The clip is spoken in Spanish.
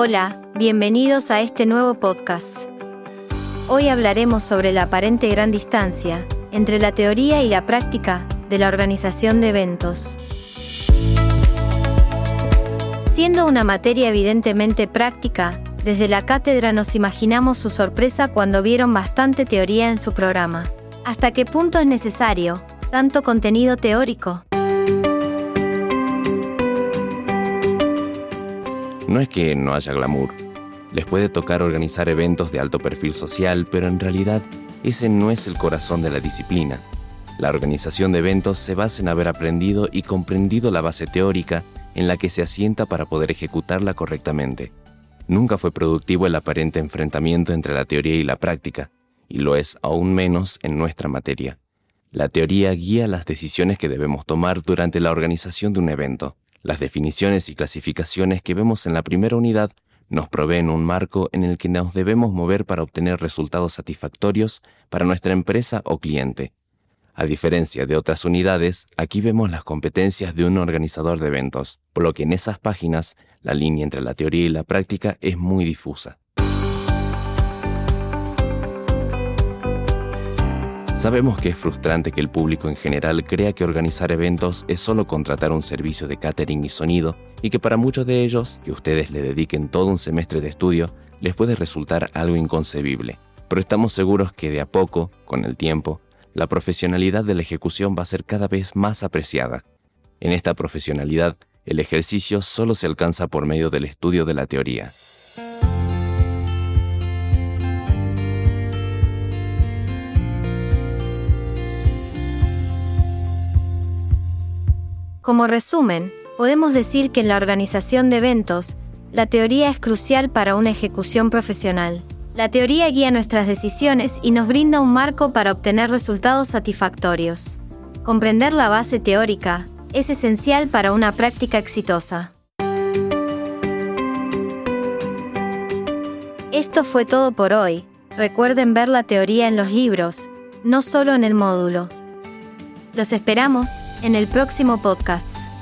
Hola, bienvenidos a este nuevo podcast. Hoy hablaremos sobre la aparente gran distancia entre la teoría y la práctica de la organización de eventos. Siendo una materia evidentemente práctica, desde la cátedra nos imaginamos su sorpresa cuando vieron bastante teoría en su programa. ¿Hasta qué punto es necesario tanto contenido teórico? No es que no haya glamour. Les puede tocar organizar eventos de alto perfil social, pero en realidad ese no es el corazón de la disciplina. La organización de eventos se basa en haber aprendido y comprendido la base teórica en la que se asienta para poder ejecutarla correctamente. Nunca fue productivo el aparente enfrentamiento entre la teoría y la práctica, y lo es aún menos en nuestra materia. La teoría guía las decisiones que debemos tomar durante la organización de un evento. Las definiciones y clasificaciones que vemos en la primera unidad nos proveen un marco en el que nos debemos mover para obtener resultados satisfactorios para nuestra empresa o cliente. A diferencia de otras unidades, aquí vemos las competencias de un organizador de eventos, por lo que en esas páginas la línea entre la teoría y la práctica es muy difusa. Sabemos que es frustrante que el público en general crea que organizar eventos es solo contratar un servicio de catering y sonido y que para muchos de ellos, que ustedes le dediquen todo un semestre de estudio, les puede resultar algo inconcebible. Pero estamos seguros que de a poco, con el tiempo, la profesionalidad de la ejecución va a ser cada vez más apreciada. En esta profesionalidad, el ejercicio solo se alcanza por medio del estudio de la teoría. Como resumen, podemos decir que en la organización de eventos, la teoría es crucial para una ejecución profesional. La teoría guía nuestras decisiones y nos brinda un marco para obtener resultados satisfactorios. Comprender la base teórica es esencial para una práctica exitosa. Esto fue todo por hoy. Recuerden ver la teoría en los libros, no solo en el módulo. Los esperamos en el próximo podcast.